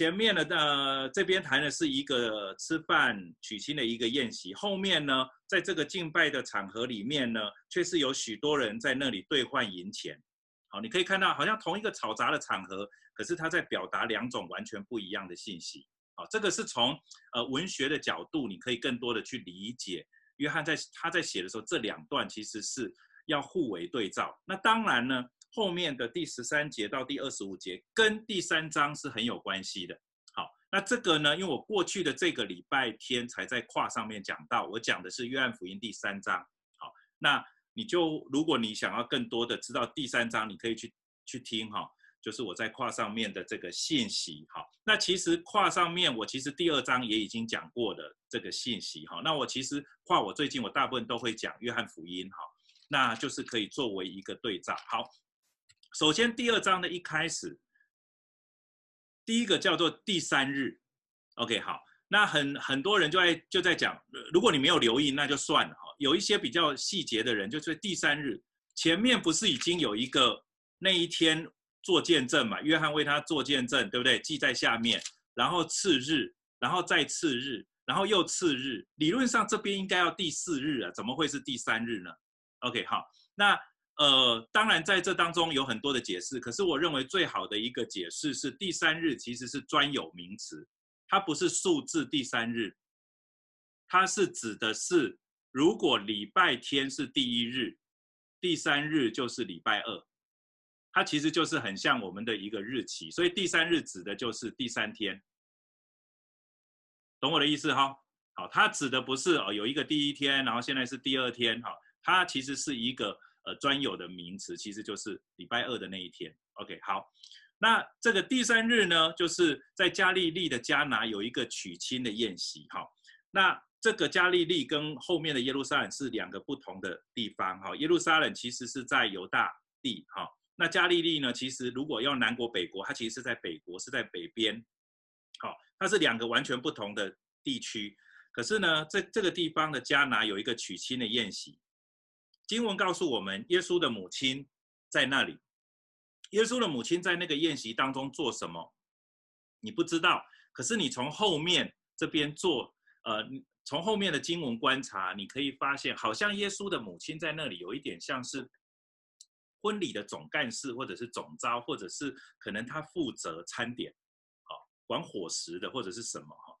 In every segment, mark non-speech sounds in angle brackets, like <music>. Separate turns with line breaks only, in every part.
前面的呃这边谈的是一个吃饭娶亲的一个宴席，后面呢，在这个敬拜的场合里面呢，却是有许多人在那里兑换银钱。好，你可以看到，好像同一个吵杂的场合，可是他在表达两种完全不一样的信息。好，这个是从呃文学的角度，你可以更多的去理解约翰在他在写的时候，这两段其实是要互为对照。那当然呢。后面的第十三节到第二十五节跟第三章是很有关系的。好，那这个呢，因为我过去的这个礼拜天才在跨上面讲到，我讲的是约翰福音第三章。好，那你就如果你想要更多的知道第三章，你可以去去听哈，就是我在跨上面的这个信息。好，那其实跨上面我其实第二章也已经讲过的这个信息。好，那我其实跨我最近我大部分都会讲约翰福音。哈，那就是可以作为一个对照。好。首先，第二章的一开始，第一个叫做第三日，OK，好，那很很多人就在就在讲，如果你没有留意，那就算了哈。有一些比较细节的人，就是第三日前面不是已经有一个那一天做见证嘛？约翰为他做见证，对不对？记在下面，然后次日，然后再次日，然后又次日，理论上这边应该要第四日啊，怎么会是第三日呢？OK，好，那。呃，当然在这当中有很多的解释，可是我认为最好的一个解释是第三日其实是专有名词，它不是数字第三日，它是指的是如果礼拜天是第一日，第三日就是礼拜二，它其实就是很像我们的一个日期，所以第三日指的就是第三天，懂我的意思哈？好，它指的不是哦有一个第一天，然后现在是第二天哈，它其实是一个。呃，专有的名词其实就是礼拜二的那一天。OK，好，那这个第三日呢，就是在加利利的迦拿有一个娶亲的宴席。哈，那这个加利利跟后面的耶路撒冷是两个不同的地方。哈，耶路撒冷其实是在犹大地。哈，那加利利呢，其实如果要南国北国，它其实是在北国，是在北边。好，它是两个完全不同的地区。可是呢，在这个地方的迦拿有一个娶亲的宴席。经文告诉我们，耶稣的母亲在那里。耶稣的母亲在那个宴席当中做什么？你不知道。可是你从后面这边做，呃，从后面的经文观察，你可以发现，好像耶稣的母亲在那里有一点像是婚礼的总干事，或者是总召，或者是可能他负责餐点，好，管伙食的，或者是什么哈。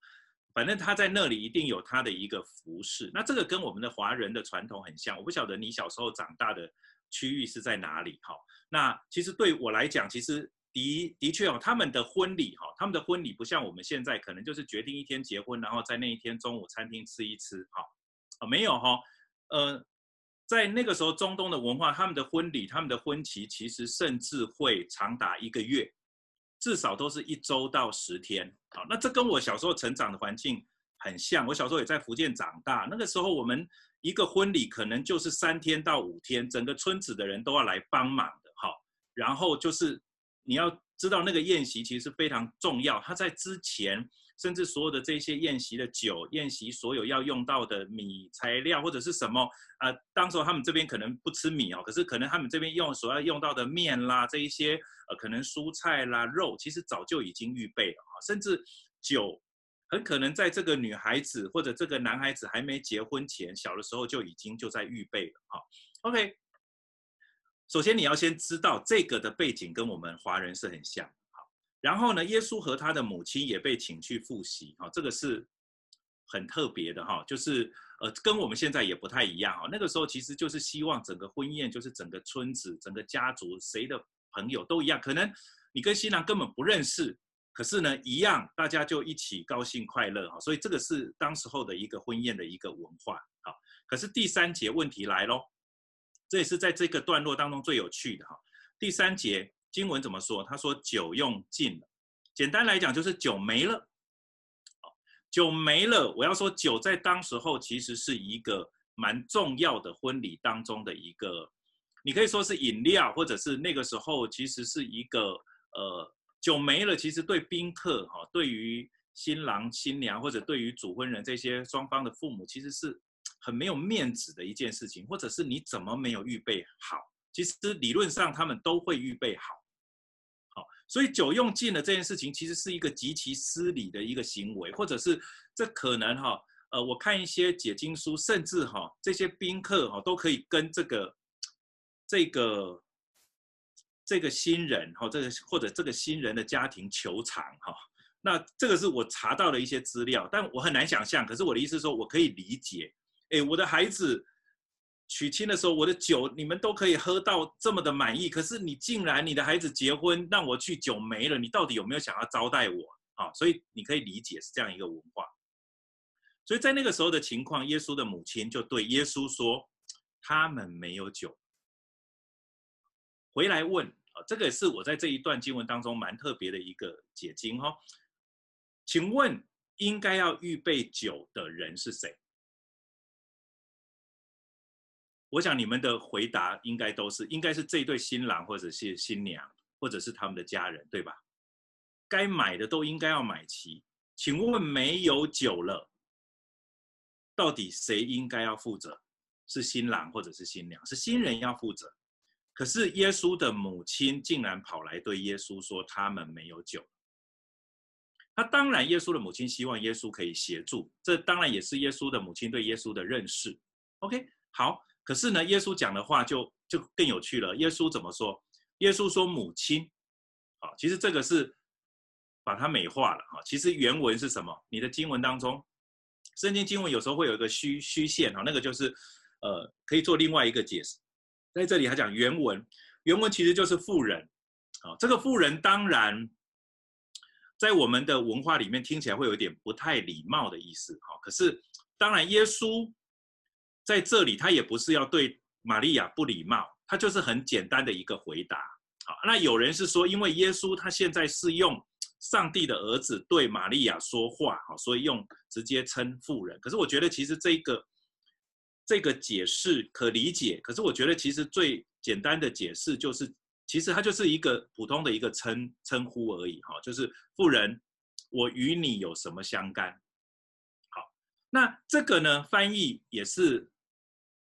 反正他在那里一定有他的一个服饰，那这个跟我们的华人的传统很像。我不晓得你小时候长大的区域是在哪里？哈，那其实对我来讲，其实的的确哦，他们的婚礼哈，他们的婚礼不像我们现在可能就是决定一天结婚，然后在那一天中午餐厅吃一吃，哈，啊没有哈，呃，在那个时候中东的文化，他们的婚礼，他们的婚期其实甚至会长达一个月。至少都是一周到十天，好，那这跟我小时候成长的环境很像。我小时候也在福建长大，那个时候我们一个婚礼可能就是三天到五天，整个村子的人都要来帮忙的，好。然后就是你要知道那个宴席其实非常重要，它在之前。甚至所有的这些宴席的酒，宴席所有要用到的米材料或者是什么啊、当时候他们这边可能不吃米哦，可是可能他们这边用所要用到的面啦，这一些呃可能蔬菜啦、肉，其实早就已经预备了啊。甚至酒，很可能在这个女孩子或者这个男孩子还没结婚前，小的时候就已经就在预备了哈。OK，首先你要先知道这个的背景跟我们华人是很像。然后呢，耶稣和他的母亲也被请去赴席，哈，这个是很特别的哈，就是呃，跟我们现在也不太一样哈。那个时候其实就是希望整个婚宴就是整个村子、整个家族谁的朋友都一样，可能你跟新郎根本不认识，可是呢，一样大家就一起高兴快乐哈。所以这个是当时候的一个婚宴的一个文化，好。可是第三节问题来喽，这也是在这个段落当中最有趣的哈。第三节。经文怎么说？他说酒用尽了，简单来讲就是酒没了。酒没了。我要说酒在当时候其实是一个蛮重要的婚礼当中的一个，你可以说是饮料，或者是那个时候其实是一个呃酒没了，其实对宾客哈，对于新郎新娘或者对于主婚人这些双方的父母，其实是很没有面子的一件事情，或者是你怎么没有预备好？其实理论上他们都会预备好。所以酒用尽了这件事情，其实是一个极其失礼的一个行为，或者是这可能哈，呃，我看一些解经书，甚至哈这些宾客哈都可以跟这个这个这个新人哈，这个或者这个新人的家庭求偿哈。那这个是我查到的一些资料，但我很难想象。可是我的意思是说，我可以理解。哎，我的孩子娶亲的时候，我的酒你们都可以喝到这么的满意，可是你竟然你的孩子结婚让我去酒没了，你到底有没有想要招待我啊？所以你可以理解是这样一个文化。所以在那个时候的情况，耶稣的母亲就对耶稣说：“他们没有酒。”回来问啊，这个也是我在这一段经文当中蛮特别的一个解经哈。请问应该要预备酒的人是谁？我想你们的回答应该都是，应该是这对新郎或者是新娘，或者是他们的家人，对吧？该买的都应该要买齐。请问没有酒了，到底谁应该要负责？是新郎或者是新娘？是新人要负责。可是耶稣的母亲竟然跑来对耶稣说：“他们没有酒。”那当然，耶稣的母亲希望耶稣可以协助，这当然也是耶稣的母亲对耶稣的认识。OK，好。可是呢，耶稣讲的话就就更有趣了。耶稣怎么说？耶稣说：“母亲。”啊，其实这个是把它美化了哈。其实原文是什么？你的经文当中，圣经经文有时候会有一个虚虚线哈，那个就是呃，可以做另外一个解释。在这里他讲原文，原文其实就是妇人。啊，这个妇人当然。在我们的文化里面听起来会有点不太礼貌的意思，哈。可是当然，耶稣在这里他也不是要对玛利亚不礼貌，他就是很简单的一个回答。好，那有人是说，因为耶稣他现在是用上帝的儿子对玛利亚说话，好，所以用直接称妇人。可是我觉得其实这个这个解释可理解，可是我觉得其实最简单的解释就是。其实它就是一个普通的一个称称呼而已，哈，就是妇人，我与你有什么相干？那这个呢，翻译也是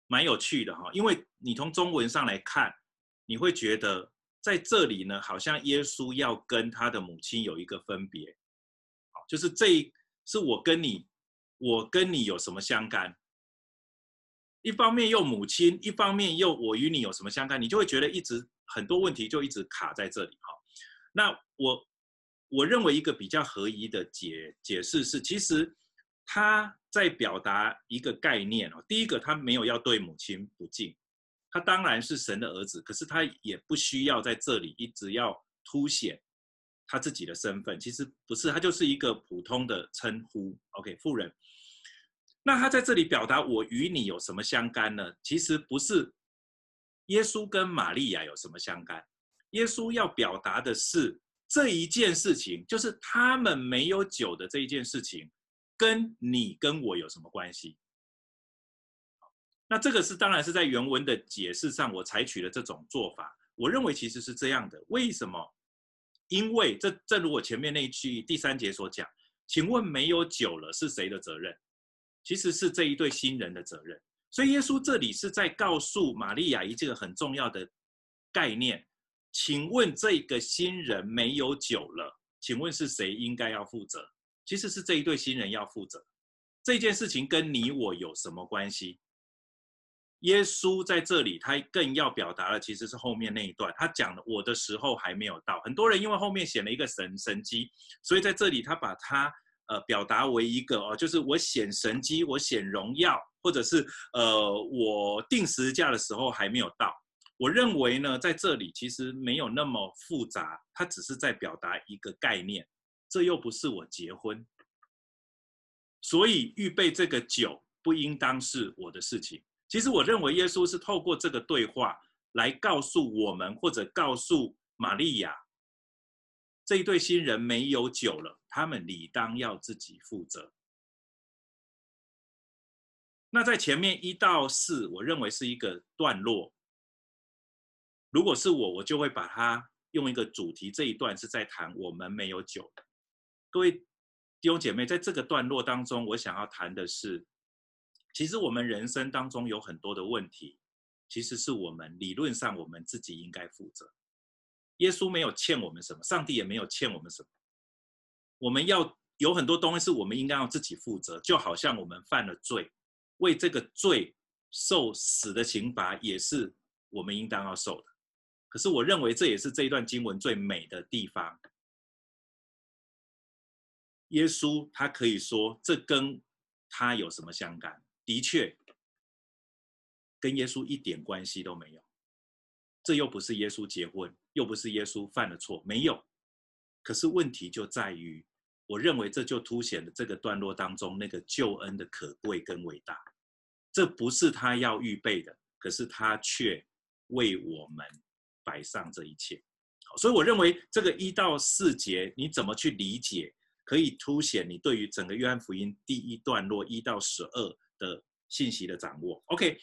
蛮有趣的哈，因为你从中文上来看，你会觉得在这里呢，好像耶稣要跟他的母亲有一个分别，好，就是这是我跟你，我跟你有什么相干？一方面又母亲，一方面又我与你有什么相干？你就会觉得一直。很多问题就一直卡在这里哈。那我我认为一个比较合宜的解解释是，其实他在表达一个概念哦。第一个，他没有要对母亲不敬，他当然是神的儿子，可是他也不需要在这里一直要凸显他自己的身份。其实不是，他就是一个普通的称呼。OK，妇人。那他在这里表达我与你有什么相干呢？其实不是。耶稣跟玛利亚有什么相干？耶稣要表达的是这一件事情，就是他们没有酒的这一件事情，跟你跟我有什么关系？那这个是当然是在原文的解释上，我采取了这种做法。我认为其实是这样的，为什么？因为这正如我前面那一句第三节所讲，请问没有酒了是谁的责任？其实是这一对新人的责任。所以耶稣这里是在告诉玛利亚一个很重要的概念，请问这个新人没有酒了，请问是谁应该要负责？其实是这一对新人要负责。这件事情跟你我有什么关系？耶稣在这里他更要表达的其实是后面那一段，他讲的我的时候还没有到。很多人因为后面显了一个神神迹，所以在这里他把它呃表达为一个哦，就是我显神迹，我显荣耀。或者是呃，我定时价的时候还没有到。我认为呢，在这里其实没有那么复杂，它只是在表达一个概念。这又不是我结婚，所以预备这个酒不应当是我的事情。其实我认为耶稣是透过这个对话来告诉我们，或者告诉玛利亚，这一对新人没有酒了，他们理当要自己负责。那在前面一到四，我认为是一个段落。如果是我，我就会把它用一个主题。这一段是在谈我们没有酒。各位弟兄姐妹，在这个段落当中，我想要谈的是，其实我们人生当中有很多的问题，其实是我们理论上我们自己应该负责。耶稣没有欠我们什么，上帝也没有欠我们什么。我们要有很多东西是我们应该要自己负责，就好像我们犯了罪，为这个罪受死的刑罚，也是我们应当要受的。可是我认为这也是这一段经文最美的地方。耶稣他可以说，这跟他有什么相干？的确，跟耶稣一点关系都没有。这又不是耶稣结婚，又不是耶稣犯了错，没有。可是问题就在于，我认为这就凸显了这个段落当中那个救恩的可贵跟伟大。这不是他要预备的，可是他却为我们摆上这一切。好，所以我认为这个一到四节你怎么去理解，可以凸显你对于整个约翰福音第一段落一到十二的信息的掌握。OK，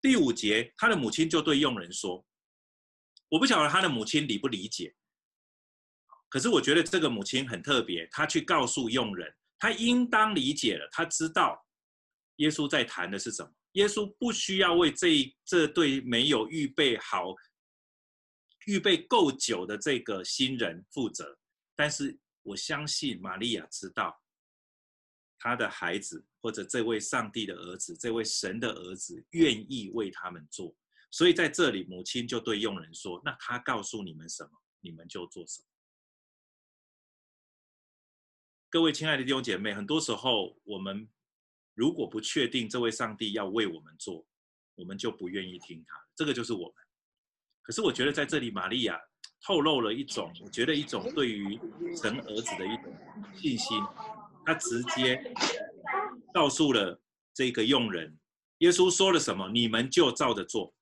第五节，他的母亲就对佣人说。我不晓得他的母亲理不理解，可是我觉得这个母亲很特别，她去告诉佣人，她应当理解了，她知道耶稣在谈的是什么。耶稣不需要为这这对没有预备好、预备够久的这个新人负责，但是我相信玛利亚知道，她的孩子或者这位上帝的儿子、这位神的儿子愿意为他们做。所以在这里，母亲就对佣人说：“那他告诉你们什么，你们就做什么。”各位亲爱的弟兄姐妹，很多时候我们如果不确定这位上帝要为我们做，我们就不愿意听他。这个就是我们。可是我觉得在这里，玛利亚透露了一种，我觉得一种对于神儿子的一种信心。他直接告诉了这个佣人：“耶稣说了什么，你们就照着做。”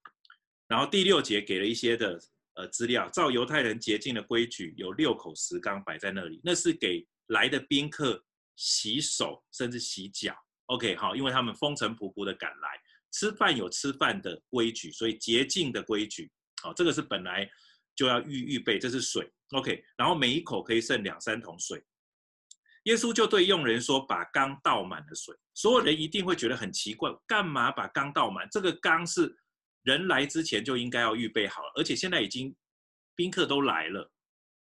然后第六节给了一些的呃资料，照犹太人洁净的规矩，有六口石缸摆在那里，那是给来的宾客洗手甚至洗脚。OK，好，因为他们风尘仆仆的赶来，吃饭有吃饭的规矩，所以洁净的规矩，好，这个是本来就要预预备，这是水。OK，然后每一口可以剩两三桶水。耶稣就对佣人说：“把缸倒满了水。”所有人一定会觉得很奇怪，干嘛把缸倒满？这个缸是。人来之前就应该要预备好了，而且现在已经宾客都来了，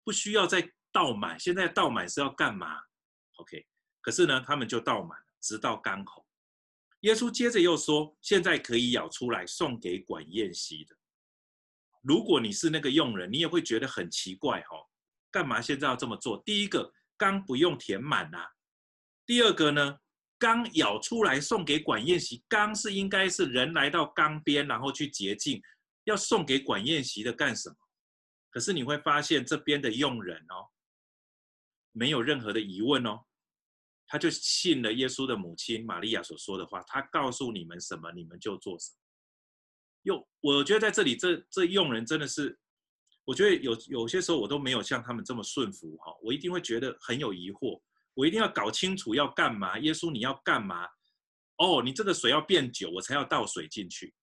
不需要再倒满。现在倒满是要干嘛？OK，可是呢，他们就倒满了，直到缸口。耶稣接着又说：“现在可以舀出来送给管宴席的。”如果你是那个佣人，你也会觉得很奇怪哦，干嘛现在要这么做？第一个，缸不用填满啊；第二个呢？缸舀出来送给管宴席，缸是应该是人来到缸边，然后去洁净，要送给管宴席的干什么？可是你会发现这边的佣人哦，没有任何的疑问哦，他就信了耶稣的母亲玛利亚所说的话，他告诉你们什么，你们就做什么。又，我觉得在这里这这用人真的是，我觉得有有些时候我都没有像他们这么顺服哈，我一定会觉得很有疑惑。我一定要搞清楚要干嘛，耶稣你要干嘛？哦，你这个水要变酒，我才要倒水进去。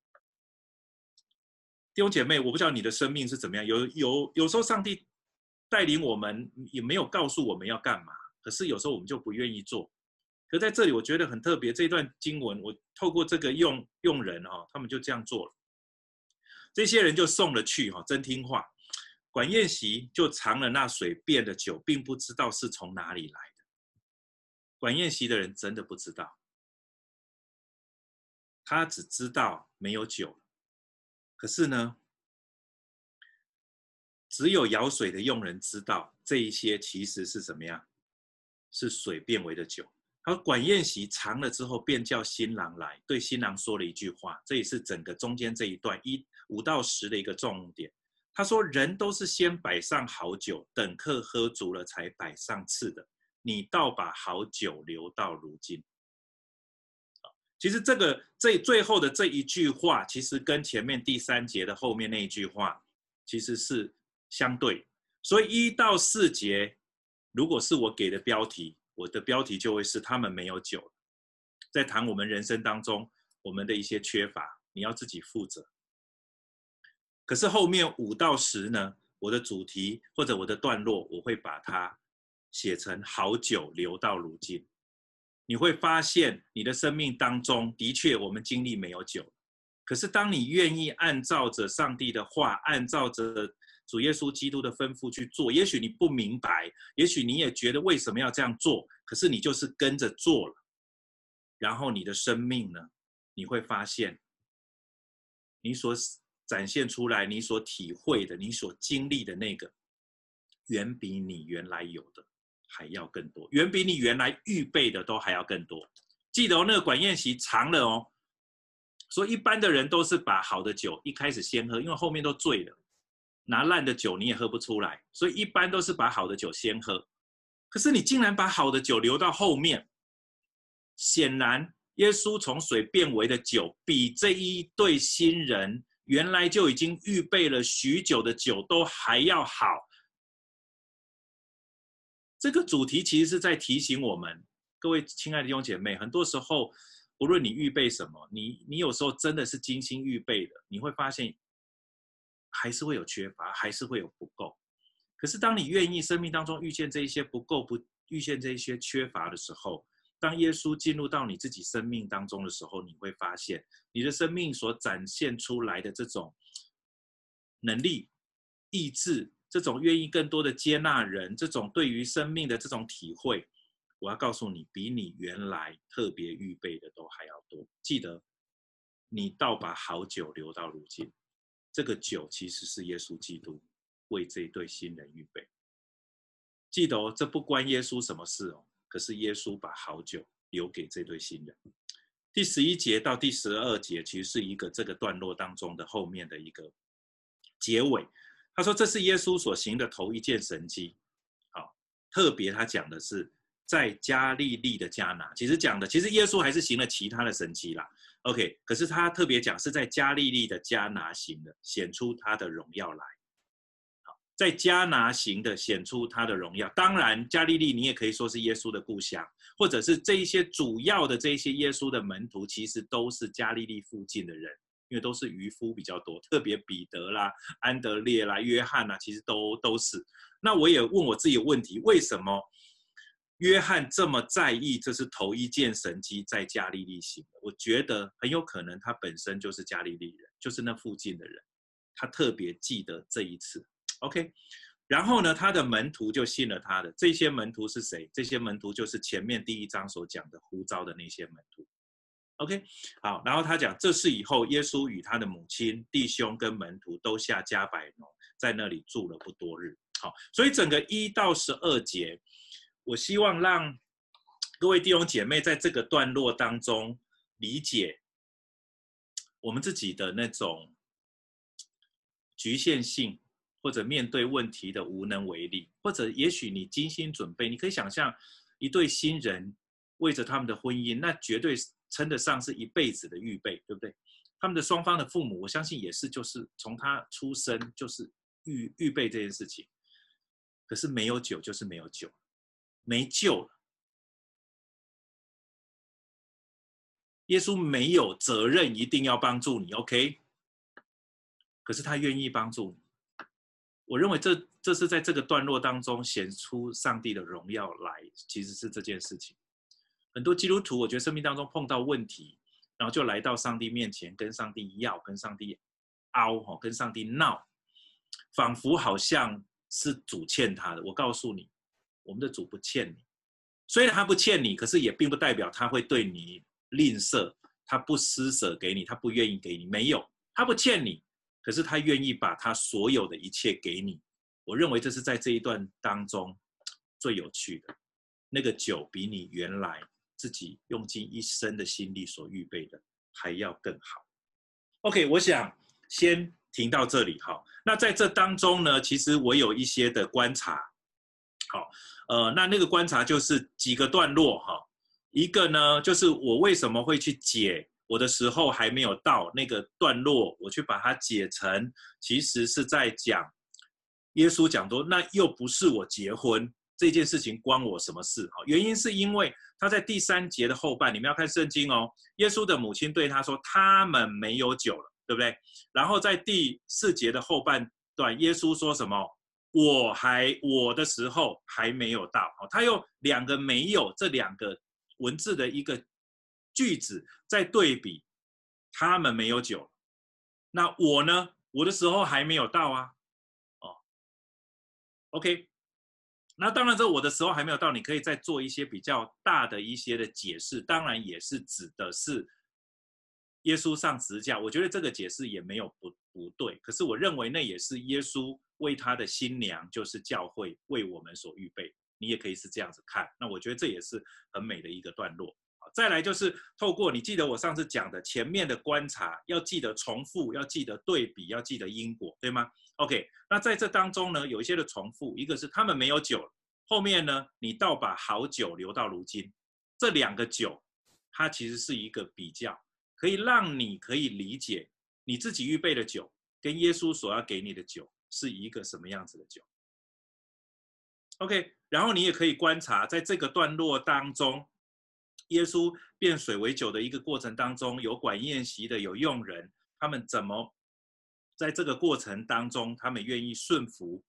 弟兄姐妹，我不知道你的生命是怎么样，有有有时候上帝带领我们，也没有告诉我们要干嘛，可是有时候我们就不愿意做。可在这里我觉得很特别，这段经文我透过这个用用人哈，他们就这样做了。这些人就送了去哈，真听话。管宴席就尝了那水变的酒，并不知道是从哪里来的。管宴席的人真的不知道，他只知道没有酒。可是呢，只有舀水的佣人知道这一些其实是怎么样，是水变为的酒。而管宴席尝了之后，便叫新郎来，对新郎说了一句话。这也是整个中间这一段一五到十的一个重点。他说：“人都是先摆上好酒，等客喝足了，才摆上次的。”你倒把好酒留到如今。其实这个这最后的这一句话，其实跟前面第三节的后面那一句话，其实是相对。所以一到四节，如果是我给的标题，我的标题就会是他们没有酒，在谈我们人生当中我们的一些缺乏，你要自己负责。可是后面五到十呢，我的主题或者我的段落，我会把它。写成好酒留到如今，你会发现你的生命当中的确我们经历没有酒，可是当你愿意按照着上帝的话，按照着主耶稣基督的吩咐去做。也许你不明白，也许你也觉得为什么要这样做，可是你就是跟着做了，然后你的生命呢，你会发现，你所展现出来、你所体会的、你所经历的那个，远比你原来有的还要更多，远比你原来预备的都还要更多。记得哦，那个管宴席长了哦。所以一般的人都是把好的酒一开始先喝，因为后面都醉了，拿烂的酒你也喝不出来。所以一般都是把好的酒先喝。可是你竟然把好的酒留到后面，显然耶稣从水变为的酒，比这一对新人原来就已经预备了许久的酒都还要好。这个主题其实是在提醒我们，各位亲爱的弟兄姐妹，很多时候。不论你预备什么，你你有时候真的是精心预备的，你会发现还是会有缺乏，还是会有不够。可是当你愿意生命当中遇见这一些不够、不遇见这一些缺乏的时候，当耶稣进入到你自己生命当中的时候，你会发现你的生命所展现出来的这种能力、意志，这种愿意更多的接纳人，这种对于生命的这种体会。我要告诉你，比你原来特别预备的都还要多。记得，你倒把好酒留到如今，这个酒其实是耶稣基督为这一对新人预备。记得哦，这不关耶稣什么事哦。可是耶稣把好酒留给这对新人。第十一节到第十二节，其实是一个这个段落当中的后面的一个结尾。他说：“这是耶稣所行的头一件神迹。”好，特别他讲的是。在加利利的迦拿，其实讲的，其实耶稣还是行了其他的神迹啦。OK，可是他特别讲是在加利利的迦拿行的，显出他的荣耀来。在迦拿行的显出他的荣耀。当然，加利利你也可以说是耶稣的故乡，或者是这一些主要的这一些耶稣的门徒，其实都是加利利附近的人，因为都是渔夫比较多，特别彼得啦、安德烈啦、约翰啦，其实都都是。那我也问我自己的问题，为什么？约翰这么在意，这是头一件神迹在加利利行的。我觉得很有可能他本身就是加利利人，就是那附近的人，他特别记得这一次。OK，然后呢，他的门徒就信了他的。这些门徒是谁？这些门徒就是前面第一章所讲的呼召的那些门徒。OK，好，然后他讲，这是以后耶稣与他的母亲、弟兄跟门徒都下迦百农，在那里住了不多日。好，所以整个一到十二节。我希望让各位弟兄姐妹在这个段落当中理解我们自己的那种局限性，或者面对问题的无能为力，或者也许你精心准备，你可以想象一对新人为着他们的婚姻，那绝对称得上是一辈子的预备，对不对？他们的双方的父母，我相信也是，就是从他出生就是预预备这件事情。可是没有酒，就是没有酒。没救了。耶稣没有责任一定要帮助你，OK？可是他愿意帮助你。我认为这这是在这个段落当中显出上帝的荣耀来，其实是这件事情。很多基督徒，我觉得生命当中碰到问题，然后就来到上帝面前，跟上帝要，跟上帝拗，吼，跟上帝闹，仿佛好像是主欠他的。我告诉你。我们的主不欠你，虽然他不欠你，可是也并不代表他会对你吝啬，他不施舍给你，他不愿意给你。没有，他不欠你，可是他愿意把他所有的一切给你。我认为这是在这一段当中 <tsk> 最有趣的。那个酒比你原来自己用尽一生的心力所预备的还要更好。OK，我想先停到这里哈。那在这当中呢，其实我有一些的观察。好，呃，那那个观察就是几个段落哈，一个呢就是我为什么会去解我的时候还没有到那个段落，我去把它解成，其实是在讲耶稣讲说，那又不是我结婚这件事情关我什么事？哈，原因是因为他在第三节的后半，你们要看圣经哦，耶稣的母亲对他说，他们没有酒了，对不对？然后在第四节的后半段，耶稣说什么？我还我的时候还没有到，他用两个没有这两个文字的一个句子在对比，他们没有酒，那我呢？我的时候还没有到啊，哦，OK，那当然，这我的时候还没有到，你可以再做一些比较大的一些的解释。当然，也是指的是耶稣上十字架。我觉得这个解释也没有不不对。可是我认为那也是耶稣为他的新娘，就是教会为我们所预备。你也可以是这样子看。那我觉得这也是很美的一个段落。再来就是透过你记得我上次讲的前面的观察，要记得重复，要记得对比，要记得因果，对吗？OK，那在这当中呢，有一些的重复，一个是他们没有酒，后面呢，你倒把好酒留到如今，这两个酒，它其实是一个比较，可以让你可以理解你自己预备的酒跟耶稣所要给你的酒是一个什么样子的酒。OK，然后你也可以观察在这个段落当中。耶稣变水为酒的一个过程当中，有管宴席的，有用人，他们怎么在这个过程当中，他们愿意顺服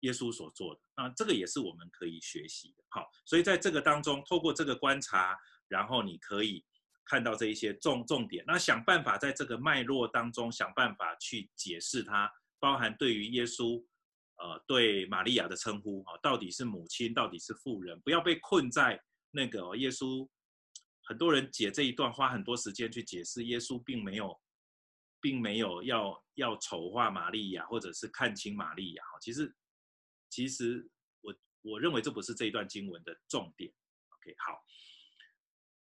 耶稣所做的？啊，这个也是我们可以学习的。好，所以在这个当中，透过这个观察，然后你可以看到这一些重重点，那想办法在这个脉络当中想办法去解释它，包含对于耶稣，呃，对玛利亚的称呼，啊，到底是母亲，到底是妇人，不要被困在。那个耶稣，很多人解这一段花很多时间去解释，耶稣并没有，并没有要要丑化玛利亚，或者是看清玛利亚。其实，其实我我认为这不是这一段经文的重点。OK，好，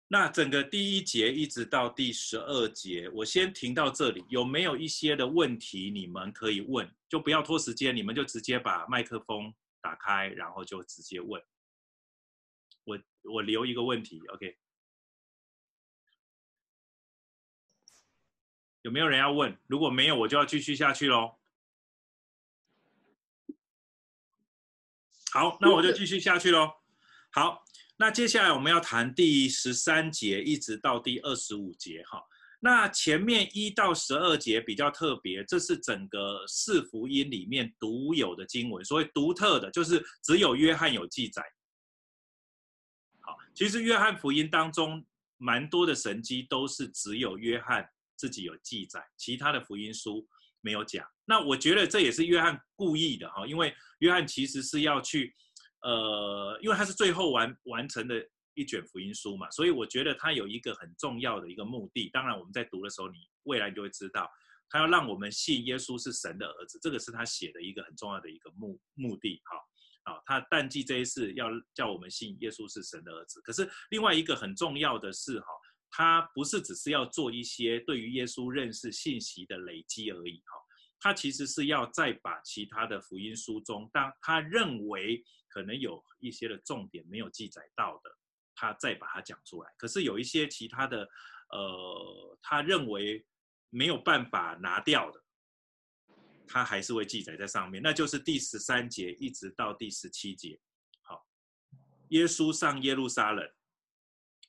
那整个第一节一直到第十二节，我先停到这里。有没有一些的问题你们可以问？就不要拖时间，你们就直接把麦克风打开，然后就直接问。我留一个问题，OK？有没有人要问？如果没有，我就要继续下去喽。好，那我就继续下去喽。好，那接下来我们要谈第十三节一直到第二十五节，哈。那前面一到十二节比较特别，这是整个四福音里面独有的经文，所谓独特的，就是只有约翰有记载。其实约翰福音当中蛮多的神迹都是只有约翰自己有记载，其他的福音书没有讲。那我觉得这也是约翰故意的哈，因为约翰其实是要去，呃，因为他是最后完完成的一卷福音书嘛，所以我觉得他有一个很重要的一个目的。当然我们在读的时候，你未来就会知道，他要让我们信耶稣是神的儿子，这个是他写的一个很重要的一个目目的哈。啊，他淡季这一事要叫我们信耶稣是神的儿子。可是另外一个很重要的是，哈，他不是只是要做一些对于耶稣认识信息的累积而已，哈，他其实是要再把其他的福音书中，当他认为可能有一些的重点没有记载到的，他再把它讲出来。可是有一些其他的，呃，他认为没有办法拿掉的。他还是会记载在上面，那就是第十三节一直到第十七节。好，耶稣上耶路撒冷，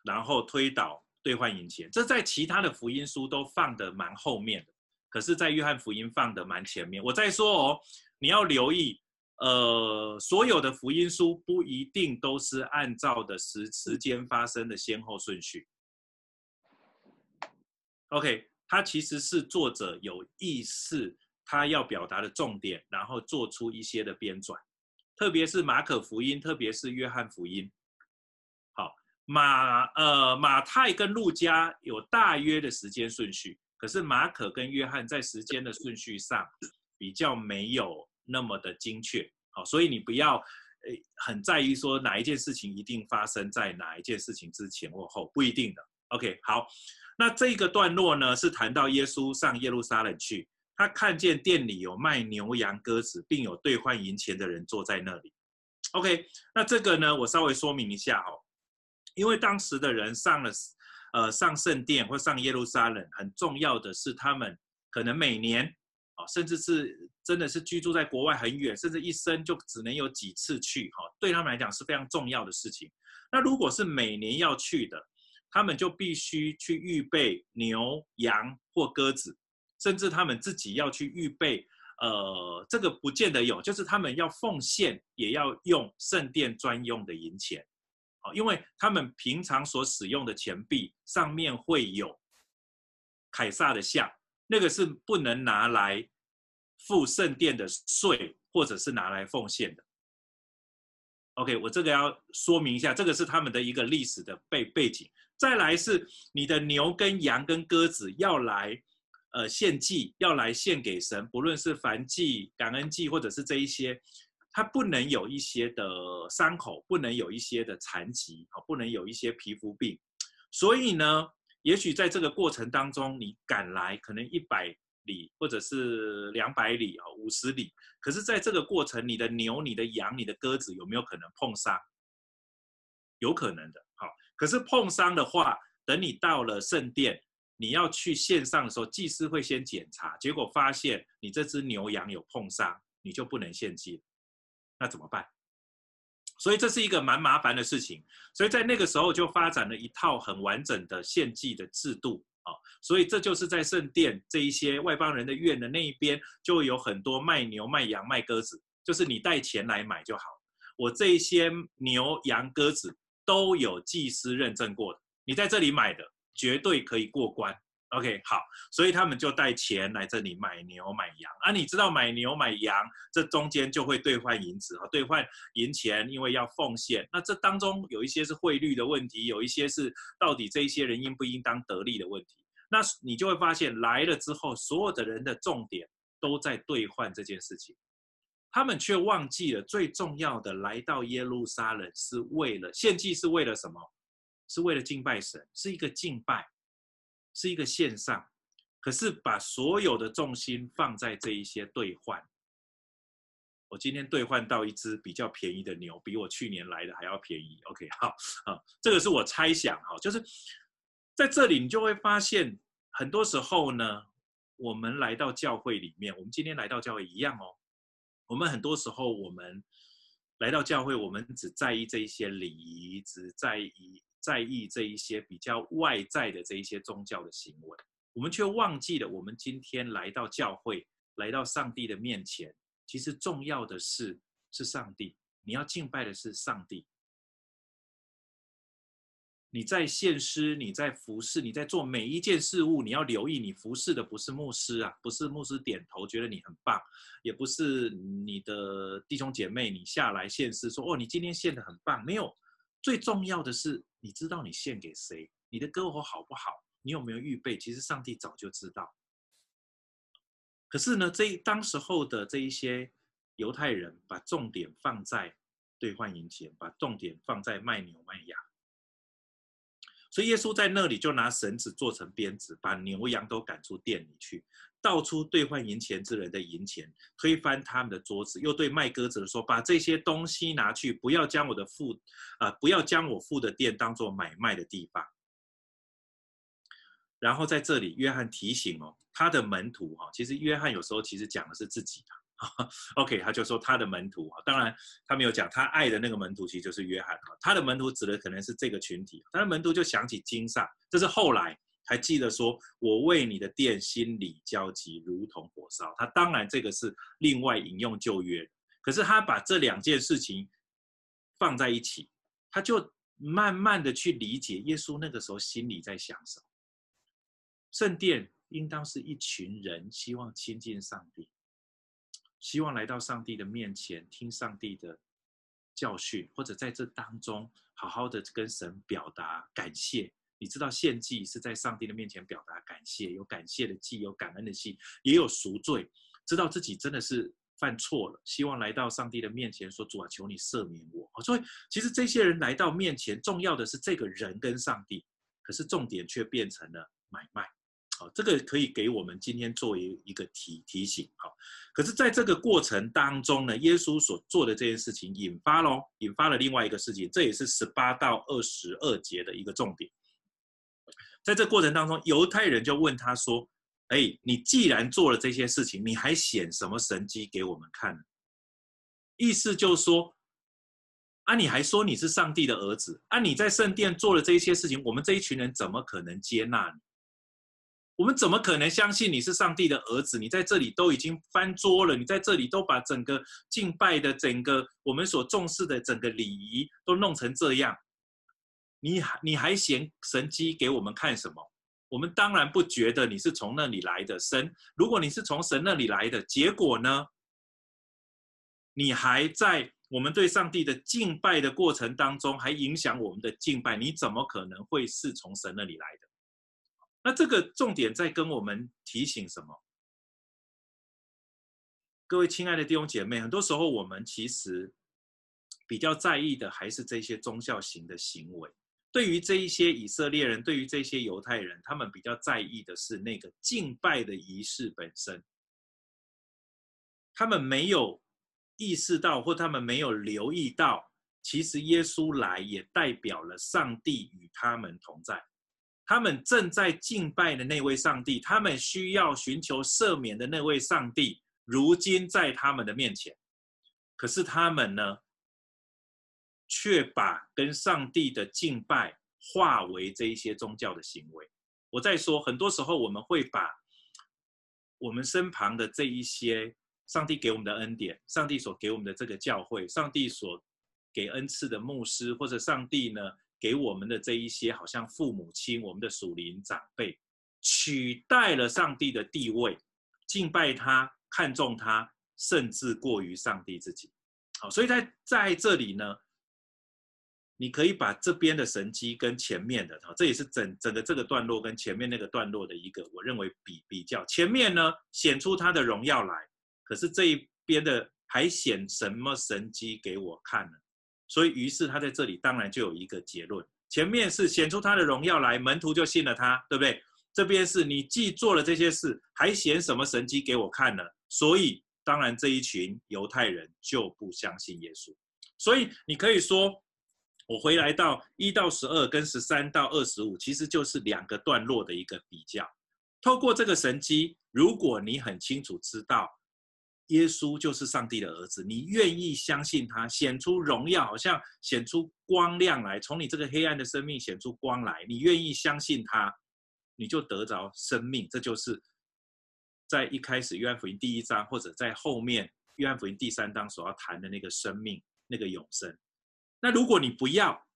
然后推倒兑换银钱，这在其他的福音书都放得蛮后面的，可是，在约翰福音放得蛮前面。我再说哦，你要留意，呃，所有的福音书不一定都是按照的时时间发生的先后顺序。OK，它其实是作者有意识。他要表达的重点，然后做出一些的编纂，特别是马可福音，特别是约翰福音。好，马呃马太跟路加有大约的时间顺序，可是马可跟约翰在时间的顺序上比较没有那么的精确。好，所以你不要呃很在意说哪一件事情一定发生在哪一件事情之前或后，不一定的。OK，好，那这个段落呢是谈到耶稣上耶路撒冷去。他看见店里有卖牛羊鸽子，并有兑换银钱的人坐在那里。OK，那这个呢，我稍微说明一下哦，因为当时的人上了，呃，上圣殿或上耶路撒冷，很重要的是他们可能每年，啊，甚至是真的是居住在国外很远，甚至一生就只能有几次去，哈，对他们来讲是非常重要的事情。那如果是每年要去的，他们就必须去预备牛羊或鸽子。甚至他们自己要去预备，呃，这个不见得有，就是他们要奉献，也要用圣殿专用的银钱，啊，因为他们平常所使用的钱币上面会有凯撒的像，那个是不能拿来付圣殿的税或者是拿来奉献的。OK，我这个要说明一下，这个是他们的一个历史的背背景。再来是你的牛跟羊跟鸽子要来，呃，献祭，要来献给神，不论是燔祭、感恩祭，或者是这一些，它不能有一些的伤口，不能有一些的残疾，啊，不能有一些皮肤病。所以呢，也许在这个过程当中，你赶来可能一百里，或者是两百里啊，五十里。可是，在这个过程，你的牛、你的羊、你的鸽子有没有可能碰伤？有可能的。好，可是碰伤的话，等你到了圣殿，你要去线上的时候，祭司会先检查，结果发现你这只牛羊有碰伤，你就不能献祭。那怎么办？所以这是一个蛮麻烦的事情。所以在那个时候就发展了一套很完整的献祭的制度。啊，所以这就是在圣殿这一些外邦人的院的那一边，就有很多卖牛、卖羊、卖鸽子，就是你带钱来买就好。我这一些牛、羊、鸽子都有祭司认证过的，你在这里买的绝对可以过关。OK，好，所以他们就带钱来这里买牛买羊啊。你知道买牛买羊，这中间就会兑换银子啊，兑换银钱，因为要奉献。那这当中有一些是汇率的问题，有一些是到底这一些人应不应当得利的问题。那你就会发现来了之后，所有的人的重点都在兑换这件事情，他们却忘记了最重要的，来到耶路撒冷是为了献祭，是为了什么？是为了敬拜神，是一个敬拜。是一个线上，可是把所有的重心放在这一些兑换。我今天兑换到一只比较便宜的牛，比我去年来的还要便宜。OK，好，啊，这个是我猜想，哈，就是在这里你就会发现，很多时候呢，我们来到教会里面，我们今天来到教会一样哦。我们很多时候我们来到教会，我们只在意这一些礼仪，只在意。在意这一些比较外在的这一些宗教的行为，我们却忘记了，我们今天来到教会，来到上帝的面前，其实重要的是是上帝，你要敬拜的是上帝。你在献诗，你在服侍，你在做每一件事物，你要留意，你服侍的不是牧师啊，不是牧师点头觉得你很棒，也不是你的弟兄姐妹，你下来献诗说哦，你今天献的很棒，没有。最重要的是，你知道你献给谁，你的歌喉好不好，你有没有预备？其实上帝早就知道。可是呢，这当时候的这一些犹太人，把重点放在兑换银钱，把重点放在卖牛卖羊。所以耶稣在那里就拿绳子做成鞭子，把牛羊都赶出店里去。倒出兑换银钱之人的银钱，推翻他们的桌子，又对卖鸽子的说：“把这些东西拿去，不要将我的父，啊、不要将我父的店当做买卖的地方。”然后在这里，约翰提醒哦，他的门徒哈，其实约翰有时候其实讲的是自己的。<laughs> OK，他就说他的门徒啊，当然他没有讲他爱的那个门徒，其实就是约翰啊。他的门徒指的可能是这个群体，他的门徒就想起经上，这是后来。还记得说，我为你的殿心里焦急，如同火烧。他当然这个是另外引用旧约，可是他把这两件事情放在一起，他就慢慢的去理解耶稣那个时候心里在想什么。圣殿应当是一群人希望亲近上帝，希望来到上帝的面前听上帝的教训，或者在这当中好好的跟神表达感谢。你知道献祭是在上帝的面前表达感谢，有感谢的祭，有感恩的祭，也有赎罪，知道自己真的是犯错了，希望来到上帝的面前说：“主啊，求你赦免我。”所以其实这些人来到面前，重要的是这个人跟上帝，可是重点却变成了买卖。好，这个可以给我们今天做一一个提提醒。好，可是在这个过程当中呢，耶稣所做的这件事情引发了引发了另外一个事情，这也是十八到二十二节的一个重点。在这过程当中，犹太人就问他说：“哎，你既然做了这些事情，你还显什么神迹给我们看？”意思就是说，啊，你还说你是上帝的儿子，啊，你在圣殿做了这些事情，我们这一群人怎么可能接纳你？我们怎么可能相信你是上帝的儿子？你在这里都已经翻桌了，你在这里都把整个敬拜的整个我们所重视的整个礼仪都弄成这样。你还你还显神迹给我们看什么？我们当然不觉得你是从那里来的神。如果你是从神那里来的，结果呢？你还在我们对上帝的敬拜的过程当中，还影响我们的敬拜，你怎么可能会是从神那里来的？那这个重点在跟我们提醒什么？各位亲爱的弟兄姐妹，很多时候我们其实比较在意的还是这些宗教型的行为。对于这一些以色列人，对于这些犹太人，他们比较在意的是那个敬拜的仪式本身。他们没有意识到，或他们没有留意到，其实耶稣来也代表了上帝与他们同在。他们正在敬拜的那位上帝，他们需要寻求赦免的那位上帝，如今在他们的面前。可是他们呢，却把跟上帝的敬拜化为这一些宗教的行为。我在说，很多时候我们会把我们身旁的这一些上帝给我们的恩典，上帝所给我们的这个教会，上帝所给恩赐的牧师，或者上帝呢给我们的这一些好像父母亲、我们的属灵长辈，取代了上帝的地位，敬拜他、看重他，甚至过于上帝自己。好，所以在在这里呢。你可以把这边的神迹跟前面的，哈，这也是整整个这个段落跟前面那个段落的一个，我认为比比较。前面呢显出他的荣耀来，可是这一边的还显什么神迹给我看呢？所以于是他在这里当然就有一个结论：前面是显出他的荣耀来，门徒就信了他，对不对？这边是你既做了这些事，还显什么神迹给我看呢？所以当然这一群犹太人就不相信耶稣。所以你可以说。我回来到一到十二跟十三到二十五，其实就是两个段落的一个比较。透过这个神机，如果你很清楚知道耶稣就是上帝的儿子，你愿意相信他，显出荣耀，好像显出光亮来，从你这个黑暗的生命显出光来，你愿意相信他，你就得着生命。这就是在一开始约翰福音第一章，或者在后面约翰福音第三章所要谈的那个生命，那个永生。那如果你不要，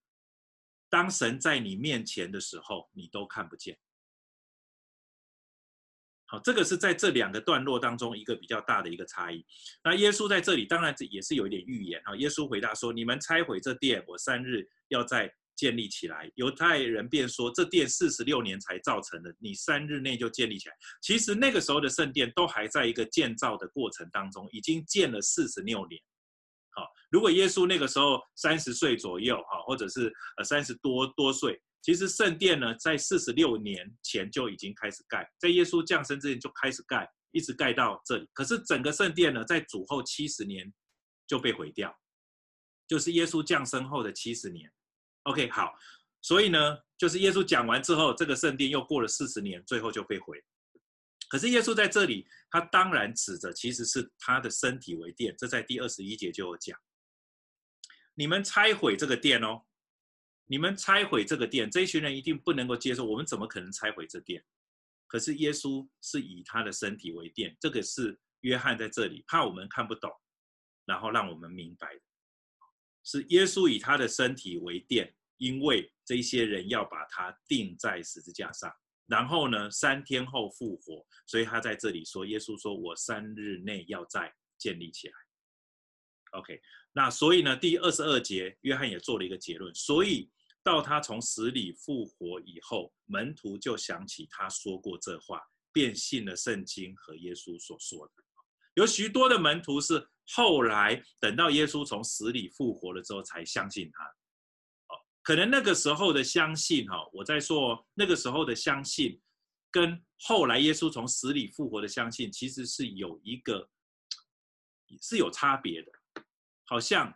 当神在你面前的时候，你都看不见。好，这个是在这两个段落当中一个比较大的一个差异。那耶稣在这里当然这也是有一点预言啊。耶稣回答说：“你们拆毁这殿，我三日要再建立起来。”犹太人便说：“这殿四十六年才造成的，你三日内就建立起来。”其实那个时候的圣殿都还在一个建造的过程当中，已经建了四十六年。好，如果耶稣那个时候三十岁左右，哈，或者是呃三十多多岁，其实圣殿呢，在四十六年前就已经开始盖，在耶稣降生之前就开始盖，一直盖到这里。可是整个圣殿呢，在主后七十年就被毁掉，就是耶稣降生后的七十年。OK，好，所以呢，就是耶稣讲完之后，这个圣殿又过了四十年，最后就被毁。可是耶稣在这里，他当然指着其实是他的身体为殿，这在第二十一节就有讲。你们拆毁这个殿哦，你们拆毁这个殿，这一群人一定不能够接受。我们怎么可能拆毁这殿？可是耶稣是以他的身体为殿，这个是约翰在这里怕我们看不懂，然后让我们明白，是耶稣以他的身体为殿，因为这些人要把他钉在十字架上。然后呢，三天后复活，所以他在这里说，耶稣说：“我三日内要再建立起来。” OK，那所以呢，第二十二节，约翰也做了一个结论。所以到他从死里复活以后，门徒就想起他说过这话，便信了圣经和耶稣所说的。有许多的门徒是后来等到耶稣从死里复活了之后才相信他。可能那个时候的相信，哈，我在说那个时候的相信，跟后来耶稣从死里复活的相信，其实是有一个是有差别的。好像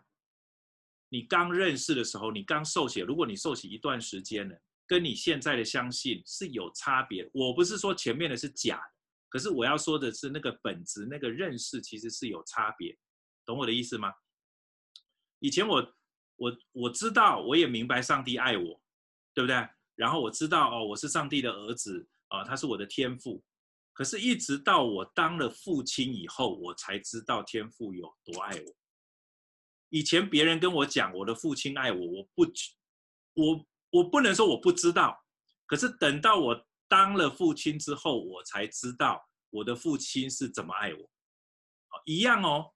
你刚认识的时候，你刚受洗，如果你受洗一段时间了，跟你现在的相信是有差别。我不是说前面的是假的，可是我要说的是那个本质，那个认识其实是有差别，懂我的意思吗？以前我。我我知道，我也明白上帝爱我，对不对？然后我知道哦，我是上帝的儿子啊，他是我的天父。可是，一直到我当了父亲以后，我才知道天父有多爱我。以前别人跟我讲我的父亲爱我，我不，我我不能说我不知道。可是等到我当了父亲之后，我才知道我的父亲是怎么爱我。一样哦。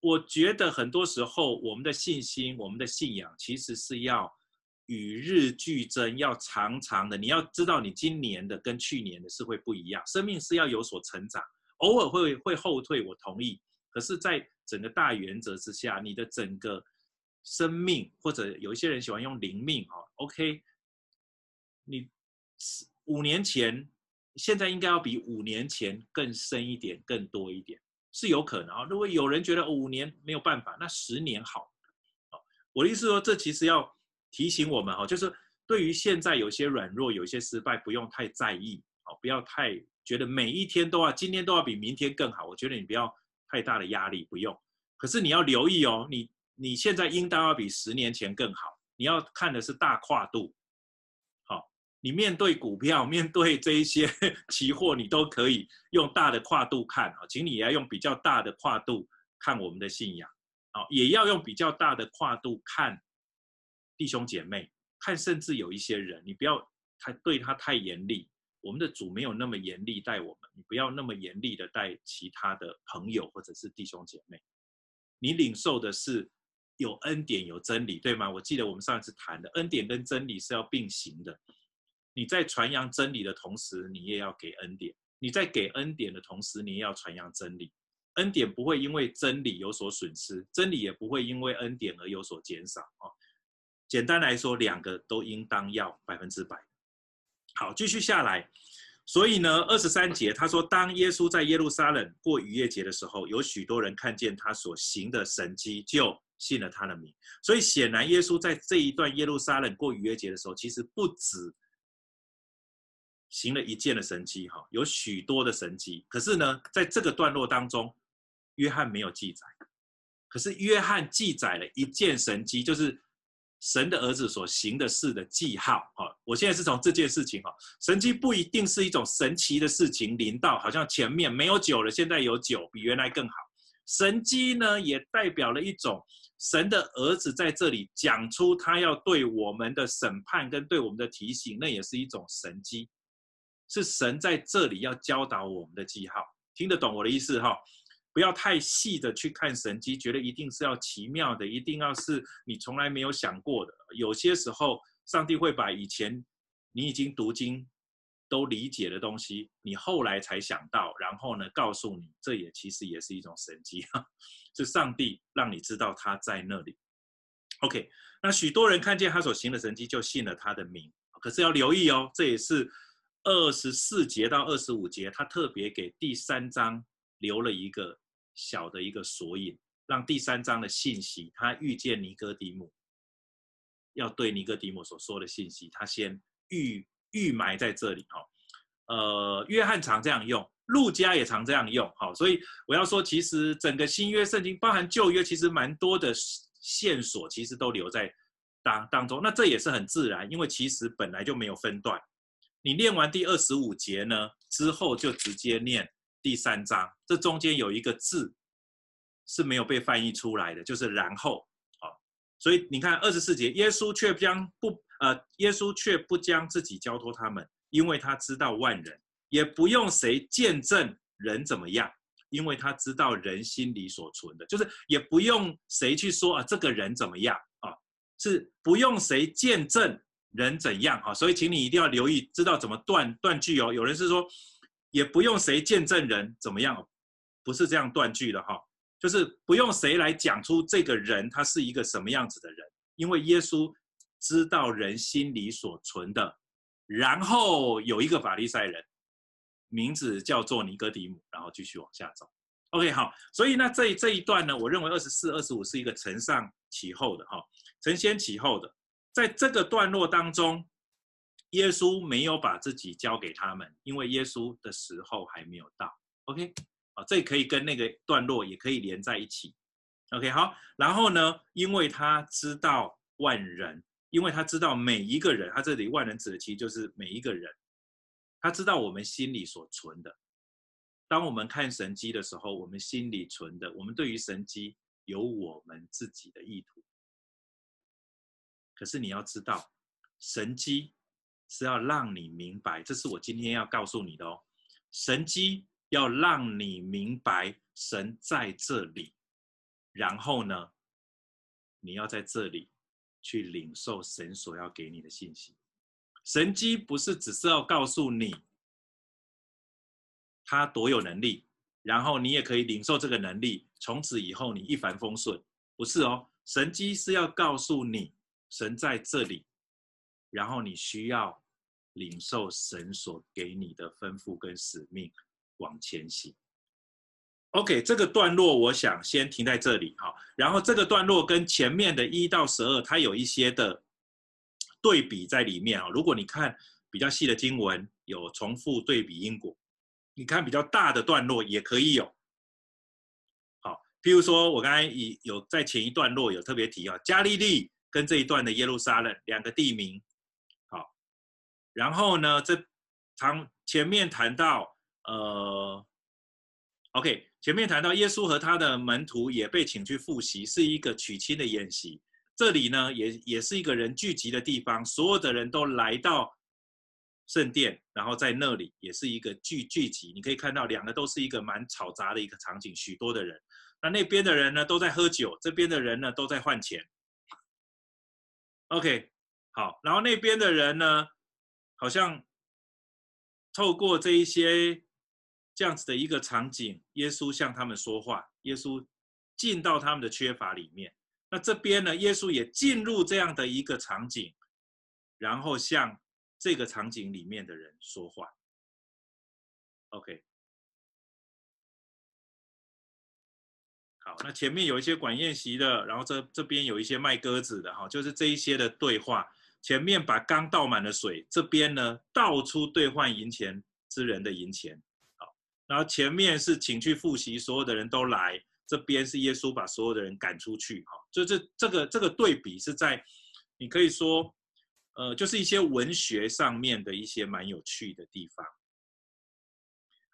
我觉得很多时候我们的信心、我们的信仰，其实是要与日俱增，要长长的。你要知道，你今年的跟去年的是会不一样，生命是要有所成长，偶尔会会后退，我同意。可是，在整个大原则之下，你的整个生命，或者有一些人喜欢用灵命，哈，OK，你五年前，现在应该要比五年前更深一点，更多一点，是有可能啊。如果有人觉得五年没有办法，那十年好。我的意思说，这其实要提醒我们哈，就是对于现在有些软弱、有些失败，不用太在意，哦，不要太觉得每一天都要，今天都要比明天更好。我觉得你不要。太大的压力不用，可是你要留意哦，你你现在应当要比十年前更好。你要看的是大跨度，你面对股票，面对这一些 <laughs> 期货，你都可以用大的跨度看啊，请你要用比较大的跨度看我们的信仰，啊，也要用比较大的跨度看弟兄姐妹，看甚至有一些人，你不要太对他太严厉。我们的主没有那么严厉待我们，你不要那么严厉的待其他的朋友或者是弟兄姐妹。你领受的是有恩典有真理，对吗？我记得我们上一次谈的恩典跟真理是要并行的。你在传扬真理的同时，你也要给恩典；你在给恩典的同时，你也要传扬真理。恩典不会因为真理有所损失，真理也不会因为恩典而有所减少啊。简单来说，两个都应当要百分之百。好，继续下来，所以呢，二十三节他说，当耶稣在耶路撒冷过逾越节的时候，有许多人看见他所行的神迹，就信了他的名。所以显然，耶稣在这一段耶路撒冷过逾越节的时候，其实不止行了一件的神迹，哈，有许多的神迹。可是呢，在这个段落当中，约翰没有记载，可是约翰记载了一件神迹，就是。神的儿子所行的事的记号，哈，我现在是从这件事情，哈，神迹不一定是一种神奇的事情临到，好像前面没有酒了，现在有酒，比原来更好。神迹呢，也代表了一种神的儿子在这里讲出他要对我们的审判跟对我们的提醒，那也是一种神迹，是神在这里要教导我们的记号，听得懂我的意思，哈？不要太细的去看神迹，觉得一定是要奇妙的，一定要是你从来没有想过的。有些时候，上帝会把以前你已经读经都理解的东西，你后来才想到，然后呢，告诉你，这也其实也是一种神迹，是上帝让你知道他在那里。OK，那许多人看见他所行的神迹，就信了他的名。可是要留意哦，这也是二十四节到二十五节，他特别给第三章。留了一个小的一个索引，让第三章的信息，他遇见尼哥底母，要对尼哥底母所说的信息，他先预预埋在这里哈。呃，约翰常这样用，路加也常这样用，好，所以我要说，其实整个新约圣经，包含旧约，其实蛮多的线索，其实都留在当当中。那这也是很自然，因为其实本来就没有分段。你念完第二十五节呢，之后就直接念。第三章，这中间有一个字是没有被翻译出来的，就是然后啊，所以你看二十四节，耶稣却将不呃，耶稣却不将自己交托他们，因为他知道万人，也不用谁见证人怎么样，因为他知道人心里所存的，就是也不用谁去说啊，这个人怎么样啊，是不用谁见证人怎样啊，所以请你一定要留意，知道怎么断断句哦。有人是说。也不用谁见证人怎么样，不是这样断句的哈，就是不用谁来讲出这个人他是一个什么样子的人，因为耶稣知道人心里所存的。然后有一个法利赛人，名字叫做尼哥底姆，然后继续往下走。OK，好，所以那这这一段呢，我认为二十四、二十五是一个承上启后的哈，承先启后的，在这个段落当中。耶稣没有把自己交给他们，因为耶稣的时候还没有到。OK，啊，这可以跟那个段落也可以连在一起。OK，好，然后呢，因为他知道万人，因为他知道每一个人，他这里万人指的其实就是每一个人，他知道我们心里所存的。当我们看神机的时候，我们心里存的，我们对于神机有我们自己的意图。可是你要知道，神机。是要让你明白，这是我今天要告诉你的哦。神机要让你明白，神在这里，然后呢，你要在这里去领受神所要给你的信息。神机不是只是要告诉你他多有能力，然后你也可以领受这个能力，从此以后你一帆风顺。不是哦，神机是要告诉你神在这里，然后你需要领受神所给你的吩咐跟使命，往前行。OK，这个段落我想先停在这里哈，然后这个段落跟前面的一到十二，它有一些的对比在里面啊。如果你看比较细的经文，有重复对比因果；你看比较大的段落也可以有。好，譬如说我刚才已有在前一段落有特别提啊，加利利跟这一段的耶路撒冷两个地名。好，然后呢，这长前面谈到呃，OK。前面谈到耶稣和他的门徒也被请去赴席，是一个娶亲的宴席。这里呢，也也是一个人聚集的地方，所有的人都来到圣殿，然后在那里也是一个聚聚集。你可以看到，两个都是一个蛮嘈杂的一个场景，许多的人。那那边的人呢，都在喝酒；这边的人呢，都在换钱。OK，好，然后那边的人呢，好像透过这一些。这样子的一个场景，耶稣向他们说话，耶稣进到他们的缺乏里面。那这边呢，耶稣也进入这样的一个场景，然后向这个场景里面的人说话。OK，那前面有一些管宴席的，然后这这边有一些卖鸽子的，哈，就是这一些的对话。前面把刚倒满了水，这边呢倒出兑换银钱之人的银钱。好然后前面是请去复习，所有的人都来。这边是耶稣把所有的人赶出去，哈，就这这个这个对比是在，你可以说，呃，就是一些文学上面的一些蛮有趣的地方。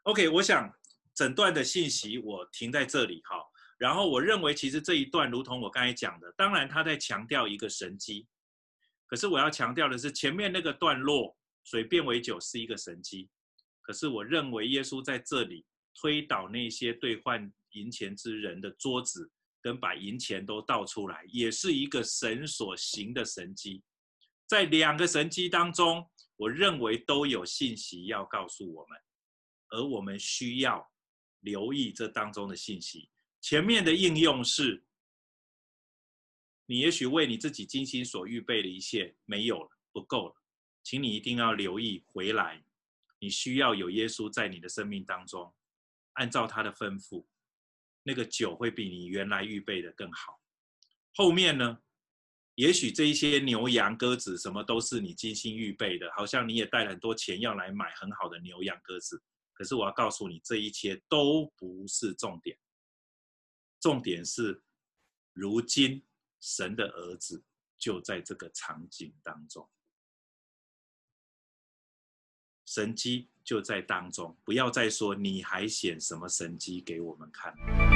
OK，我想整段的信息我停在这里，哈。然后我认为其实这一段如同我刚才讲的，当然他在强调一个神迹，可是我要强调的是前面那个段落，水变为酒是一个神迹。可是我认为耶稣在这里推倒那些兑换银钱之人的桌子，跟把银钱都倒出来，也是一个神所行的神迹。在两个神迹当中，我认为都有信息要告诉我们，而我们需要留意这当中的信息。前面的应用是，你也许为你自己精心所预备的一切没有了，不够了，请你一定要留意回来。你需要有耶稣在你的生命当中，按照他的吩咐，那个酒会比你原来预备的更好。后面呢，也许这一些牛羊鸽子什么都是你精心预备的，好像你也带了很多钱要来买很好的牛羊鸽子。可是我要告诉你，这一切都不是重点，重点是如今神的儿子就在这个场景当中。神机就在当中，不要再说你还显什么神机给我们看。